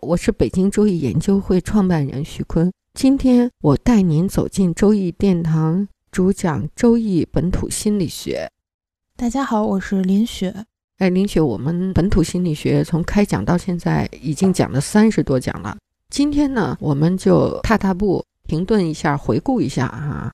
我是北京周易研究会创办人徐坤。今天我带您走进周易殿堂，主讲周易本土心理学。大家好，我是林雪。哎，林雪，我们本土心理学从开讲到现在已经讲了三十多讲了。今天呢，我们就踏踏步，停顿一下，回顾一下啊。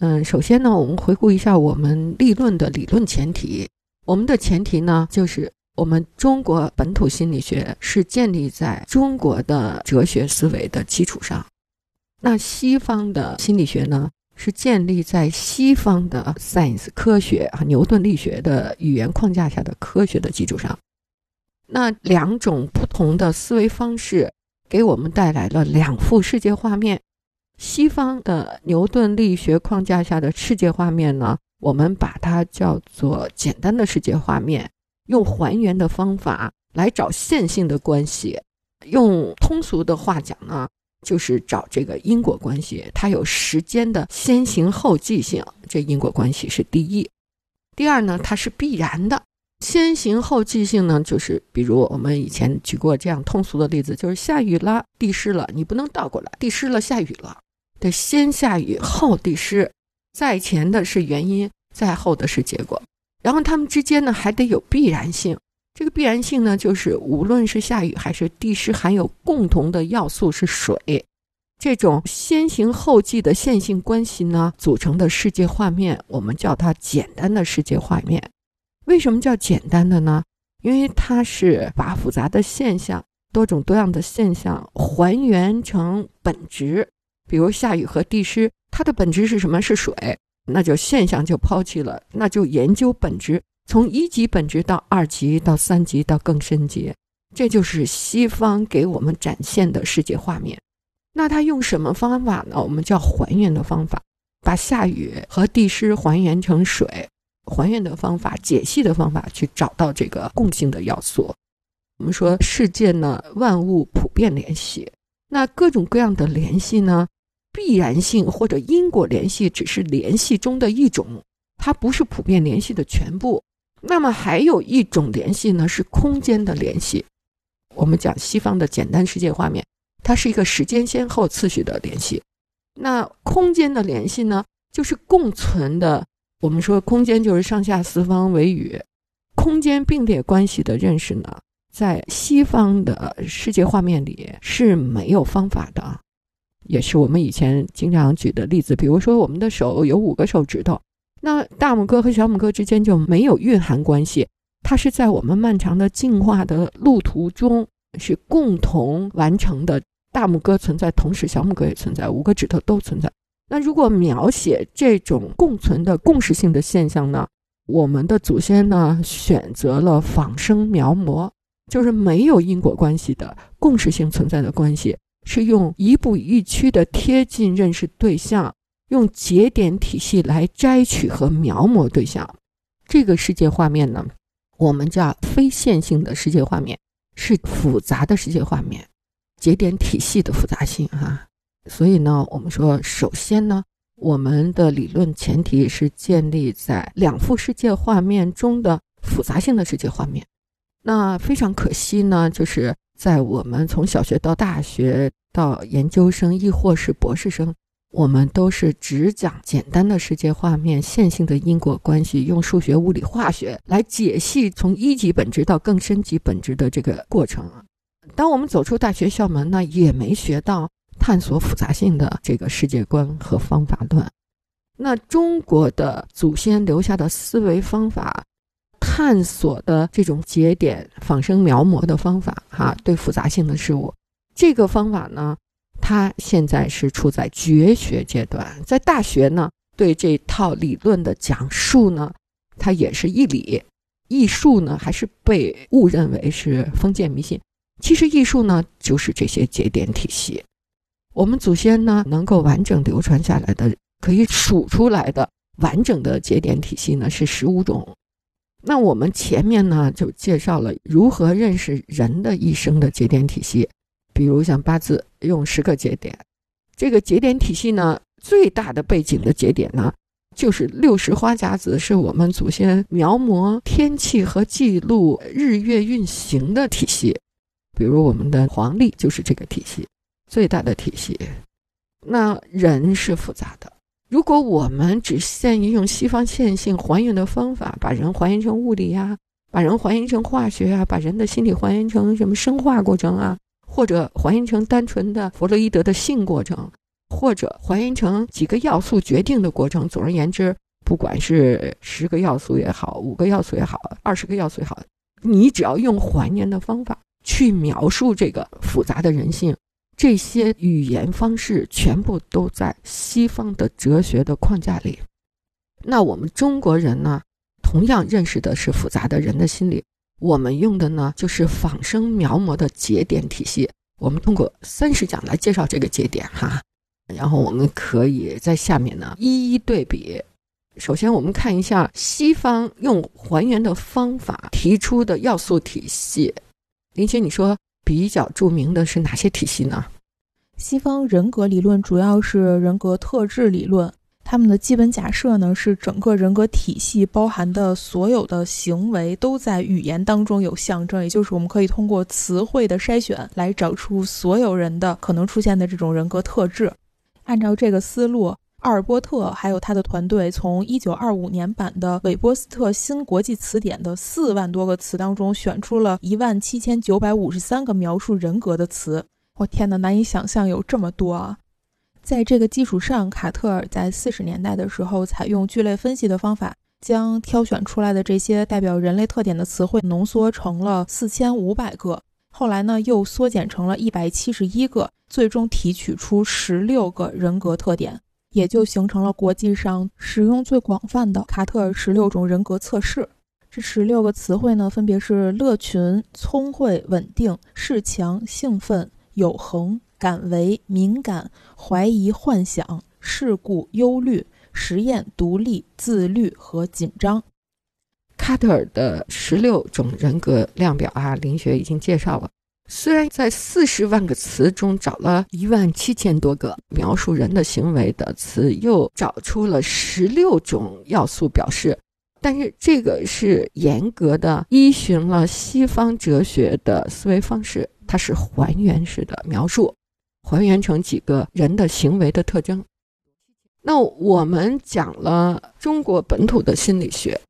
嗯，首先呢，我们回顾一下我们立论的理论前提。我们的前提呢，就是我们中国本土心理学是建立在中国的哲学思维的基础上。那西方的心理学呢，是建立在西方的 science 科学啊，牛顿力学的语言框架下的科学的基础上。那两种不同的思维方式，给我们带来了两幅世界画面。西方的牛顿力学框架下的世界画面呢，我们把它叫做简单的世界画面，用还原的方法来找线性的关系。用通俗的话讲呢。就是找这个因果关系，它有时间的先行后继性，这因果关系是第一。第二呢，它是必然的，先行后继性呢，就是比如我们以前举过这样通俗的例子，就是下雨了，地湿了，你不能倒过来，地湿了下雨了，得先下雨后地湿，在前的是原因，在后的是结果，然后它们之间呢还得有必然性。这个必然性呢，就是无论是下雨还是地湿，含有共同的要素是水。这种先行后继的线性关系呢，组成的世界画面，我们叫它简单的世界画面。为什么叫简单的呢？因为它是把复杂的现象、多种多样的现象还原成本质。比如下雨和地湿，它的本质是什么？是水，那就现象就抛弃了，那就研究本质。从一级本质到二级，到三级，到更深级，这就是西方给我们展现的世界画面。那他用什么方法呢？我们叫还原的方法，把下雨和地湿还原成水，还原的方法、解析的方法，去找到这个共性的要素。我们说世界呢，万物普遍联系，那各种各样的联系呢，必然性或者因果联系只是联系中的一种，它不是普遍联系的全部。那么还有一种联系呢，是空间的联系。我们讲西方的简单世界画面，它是一个时间先后次序的联系。那空间的联系呢，就是共存的。我们说空间就是上下四方为宇，空间并列关系的认识呢，在西方的世界画面里是没有方法的，也是我们以前经常举的例子。比如说，我们的手有五个手指头。那大拇哥和小拇哥之间就没有蕴含关系，它是在我们漫长的进化的路途中是共同完成的。大拇哥存在，同时小拇哥也存在，五个指头都存在。那如果描写这种共存的共识性的现象呢？我们的祖先呢选择了仿生描摹，就是没有因果关系的共识性存在的关系，是用一步一趋的贴近认识对象。用节点体系来摘取和描摹对象，这个世界画面呢，我们叫非线性的世界画面，是复杂的世界画面，节点体系的复杂性哈。所以呢，我们说，首先呢，我们的理论前提是建立在两幅世界画面中的复杂性的世界画面。那非常可惜呢，就是在我们从小学到大学到研究生，亦或是博士生。我们都是只讲简单的世界画面、线性的因果关系，用数学、物理、化学来解析从一级本质到更深级本质的这个过程。当我们走出大学校门呢，也没学到探索复杂性的这个世界观和方法论。那中国的祖先留下的思维方法，探索的这种节点仿生描摹的方法，哈，对复杂性的事物，这个方法呢，它现在是处在绝学阶段。在大学呢，对这套理论的讲述呢，它也是一理；艺术呢，还是被误认为是封建迷信。其实艺术呢，就是这些节点体系。我们祖先呢，能够完整流传下来的。可以数出来的完整的节点体系呢是十五种。那我们前面呢就介绍了如何认识人的一生的节点体系，比如像八字用十个节点，这个节点体系呢最大的背景的节点呢就是六十花甲子，是我们祖先描摹天气和记录日月运行的体系。比如我们的黄历就是这个体系最大的体系。那人是复杂的。如果我们只限于用西方线性还原的方法，把人还原成物理呀，把人还原成化学啊，把人的心理还原成什么生化过程啊，或者还原成单纯的弗洛伊德的性过程，或者还原成几个要素决定的过程，总而言之，不管是十个要素也好，五个要素也好，二十个要素也好，你只要用还原的方法去描述这个复杂的人性。这些语言方式全部都在西方的哲学的框架里。那我们中国人呢，同样认识的是复杂的人的心理。我们用的呢，就是仿生描摹的节点体系。我们通过三十讲来介绍这个节点哈，然后我们可以在下面呢一一对比。首先，我们看一下西方用还原的方法提出的要素体系。林雪，你说。比较著名的是哪些体系呢？西方人格理论主要是人格特质理论，他们的基本假设呢是整个人格体系包含的所有的行为都在语言当中有象征，也就是我们可以通过词汇的筛选来找出所有人的可能出现的这种人格特质。按照这个思路。阿尔波特还有他的团队，从1925年版的韦伯斯特新国际词典的四万多个词当中，选出了一万七千九百五十三个描述人格的词。我天哪，难以想象有这么多啊！在这个基础上，卡特尔在四十年代的时候，采用聚类分析的方法，将挑选出来的这些代表人类特点的词汇浓缩成了四千五百个。后来呢，又缩减成了一百七十一个，最终提取出十六个人格特点。也就形成了国际上使用最广泛的卡特尔十六种人格测试。这十六个词汇呢，分别是乐群、聪慧、稳定、恃强、兴奋、有恒、敢为、敏感、怀疑、幻想、事故、忧虑、实验、独立、自律和紧张。卡特尔的十六种人格量表啊，林雪已经介绍了。虽然在四十万个词中找了一万七千多个描述人的行为的词，又找出了十六种要素表示，但是这个是严格的依循了西方哲学的思维方式，它是还原式的描述，还原成几个人的行为的特征。那我们讲了中国本土的心理学，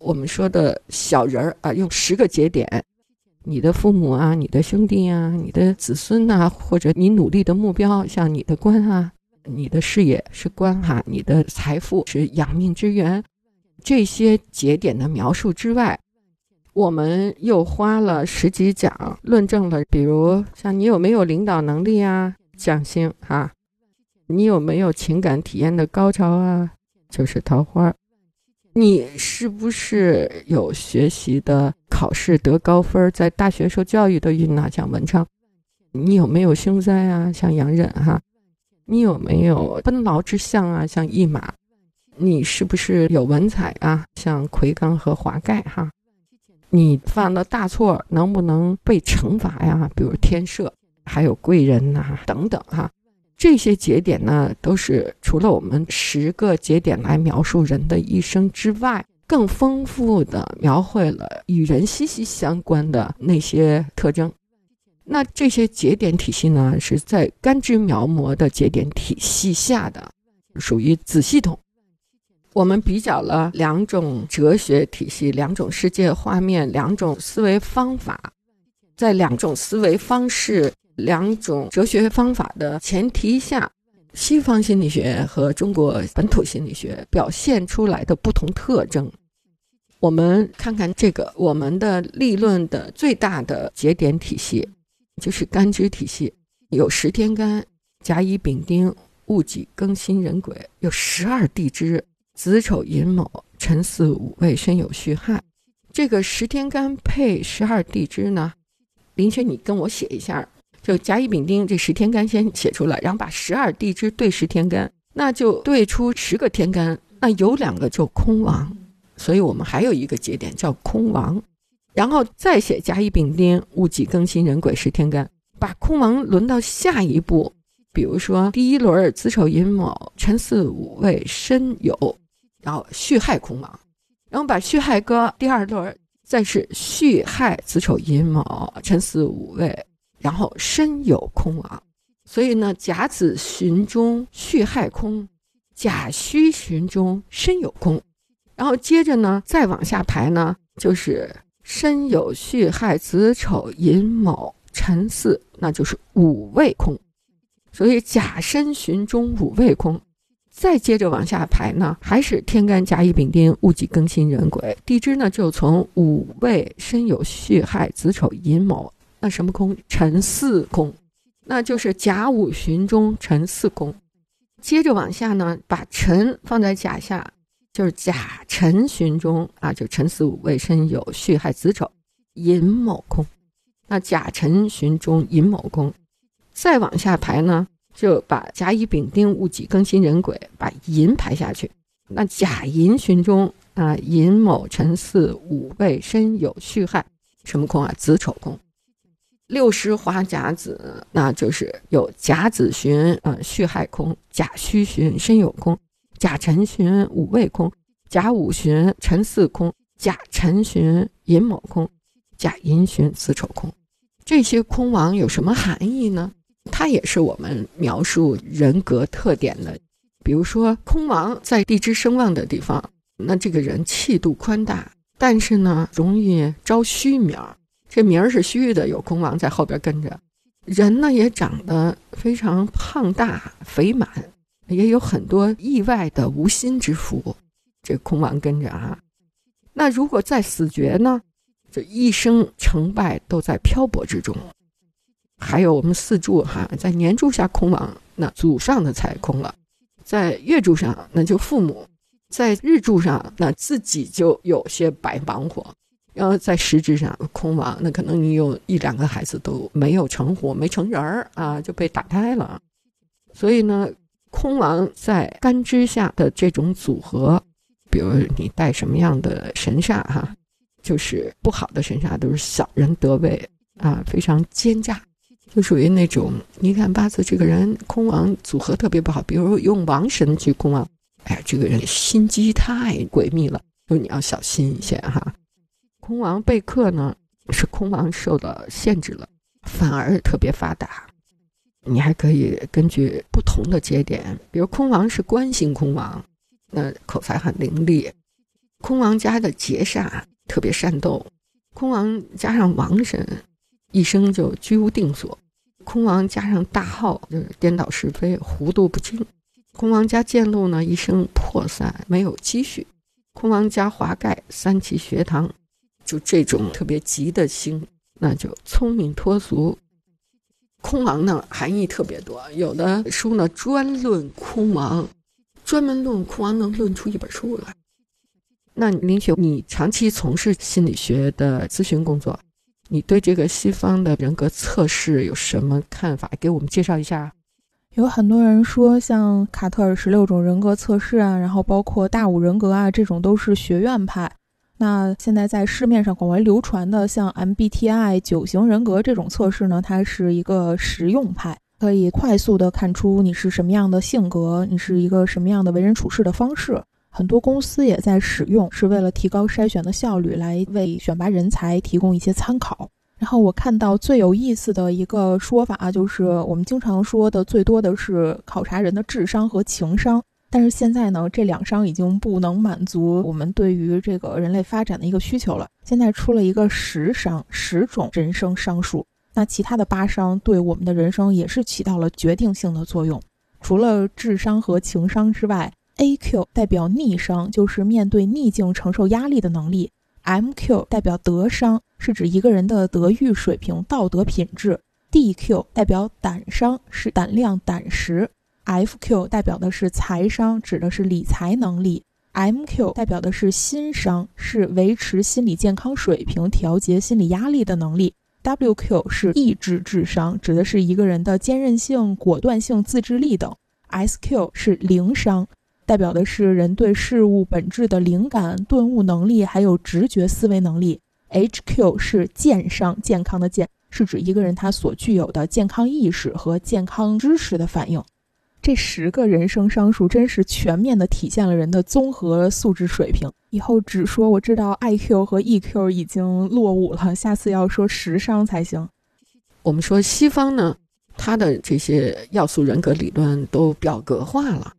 我们说的小人儿啊，用十个节点。你的父母啊，你的兄弟啊，你的子孙呐，或者你努力的目标，像你的官啊，你的事业是官哈，你的财富是养命之源，这些节点的描述之外，我们又花了十几讲论证了，比如像你有没有领导能力啊，匠心哈，你有没有情感体验的高潮啊，就是桃花。你是不是有学习的考试得高分，在大学受教育的运呐，讲文昌？你有没有凶灾啊，像杨忍哈？你有没有奔劳之相啊，像驿马？你是不是有文采啊，像魁罡和华盖哈？你犯了大错，能不能被惩罚呀？比如天赦，还有贵人呐，等等哈。这些节点呢，都是除了我们十个节点来描述人的一生之外，更丰富的描绘了与人息息相关的那些特征。那这些节点体系呢，是在干支描摹的节点体系下的，属于子系统。我们比较了两种哲学体系、两种世界画面、两种思维方法，在两种思维方式。两种哲学方法的前提下，西方心理学和中国本土心理学表现出来的不同特征。我们看看这个，我们的立论的最大的节点体系就是干支体系，有十天干、甲乙丙丁、戊己庚辛壬癸，有十二地支：子丑寅卯辰巳午未申酉戌亥。这个十天干配十二地支呢？林轩，你跟我写一下。就甲乙丙丁这十天干先写出来，然后把十二地支对十天干，那就对出十个天干。那有两个就空亡，所以我们还有一个节点叫空亡。然后再写甲乙丙丁戊己庚辛壬癸十天干，把空亡轮到下一步。比如说第一轮子丑寅卯辰巳午未申酉，然后戌亥空亡，然后把戌亥搁第二轮，再是戌亥子丑寅卯辰巳午未。然后申酉空啊，所以呢，甲子旬中戌亥空，甲戌旬中申酉空，然后接着呢，再往下排呢，就是申酉戌亥子丑寅卯辰巳，那就是午未空，所以甲申旬中午未空，再接着往下排呢，还是天干甲乙丙丁戊己庚辛壬癸，地支呢就从午未申酉戌亥子丑寅卯。那什么空？辰巳空，那就是甲午旬中辰巳空。接着往下呢，把辰放在甲下，就是甲辰旬中啊，就辰巳午未申酉戌亥子丑寅卯空。那甲辰旬中寅卯空，再往下排呢，就把甲乙丙丁戊己庚辛壬癸把寅排下去。那甲寅旬中啊，寅卯辰巳午未申酉戌亥什么空啊？子丑空。六十花甲子，那就是有甲子旬，呃，戌亥空；甲戌旬，申酉空；甲辰旬，午未空；甲午旬，辰巳空；甲辰旬，寅卯空；甲寅旬，子丑空。这些空亡有什么含义呢？它也是我们描述人格特点的。比如说，空亡在地支声旺的地方，那这个人气度宽大，但是呢，容易招虚名儿。这名儿是虚的，有空王在后边跟着，人呢也长得非常胖大肥满，也有很多意外的无心之福。这空王跟着啊，那如果在死绝呢，这一生成败都在漂泊之中。还有我们四柱哈，在年柱下空亡，那祖上的财空了；在月柱上，那就父母；在日柱上，那自己就有些白忙活。然后在实质上空亡，那可能你有一两个孩子都没有成活，没成人儿啊，就被打胎了。所以呢，空亡在干支下的这种组合，比如你带什么样的神煞哈，就是不好的神煞都是小人得位啊，非常奸诈，就属于那种你看八字这个人空亡组合特别不好。比如用王神去空亡，哎，这个人心机太诡秘了，就你要小心一些哈。空王被克呢，是空王受到限制了，反而特别发达。你还可以根据不同的节点，比如空王是官星空王，那口才很伶俐；空王家的劫煞特别善斗；空王加上王神，一生就居无定所；空王加上大号，就是颠倒是非、糊涂不清；空王加见禄呢，一生破散，没有积蓄；空王加华盖，三期学堂。就这种特别急的心，那就聪明脱俗。空亡呢，含义特别多。有的书呢专论空亡，专门论空亡能论出一本书来。那林雪，你长期从事心理学的咨询工作，你对这个西方的人格测试有什么看法？给我们介绍一下。有很多人说，像卡特尔十六种人格测试啊，然后包括大五人格啊，这种都是学院派。那现在在市面上广为流传的像 MBTI 九型人格这种测试呢，它是一个实用派，可以快速的看出你是什么样的性格，你是一个什么样的为人处事的方式。很多公司也在使用，是为了提高筛选的效率，来为选拔人才提供一些参考。然后我看到最有意思的一个说法，就是我们经常说的最多的是考察人的智商和情商。但是现在呢，这两商已经不能满足我们对于这个人类发展的一个需求了。现在出了一个十商，十种人生商数。那其他的八商对我们的人生也是起到了决定性的作用。除了智商和情商之外，AQ 代表逆商，就是面对逆境承受压力的能力；MQ 代表德商，是指一个人的德育水平、道德品质；DQ 代表胆商，是胆量、胆识；FQ 代表的是财商，指的是理财能力；MQ 代表的是心商，是维持心理健康水平、调节心理压力的能力。WQ 是意志智商，指的是一个人的坚韧性、果断性、自制力等。SQ 是灵商，代表的是人对事物本质的灵感、顿悟能力，还有直觉思维能力。HQ 是健商，健康的健，是指一个人他所具有的健康意识和健康知识的反应。这十个人生商数真是全面的体现了人的综合素质水平。以后只说我知道 I Q 和 E Q 已经落伍了，下次要说十商才行。我们说西方呢，它的这些要素人格理论都表格化了，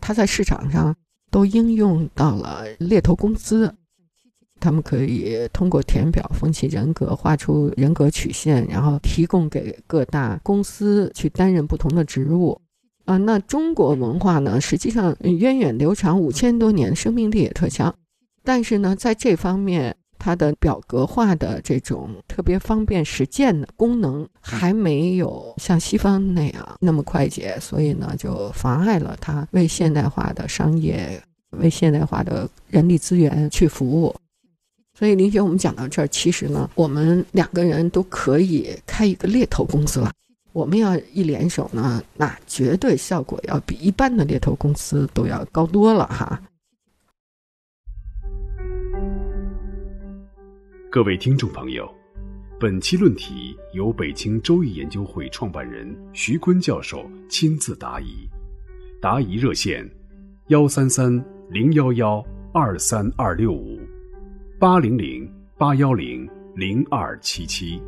它在市场上都应用到了猎头公司，他们可以通过填表分析人格，画出人格曲线，然后提供给各大公司去担任不同的职务。啊，那中国文化呢，实际上源远流长，五千多年，生命力也特强。但是呢，在这方面，它的表格化的这种特别方便实践的功能，还没有像西方那样那么快捷，所以呢，就妨碍了它为现代化的商业、为现代化的人力资源去服务。所以，林雪，我们讲到这儿，其实呢，我们两个人都可以开一个猎头公司了。我们要一联手呢，那绝对效果要比一般的猎头公司都要高多了哈。各位听众朋友，本期论题由北京周易研究会创办人徐坤教授亲自答疑，答疑热线：幺三三零幺幺二三二六五八零零八幺零零二七七。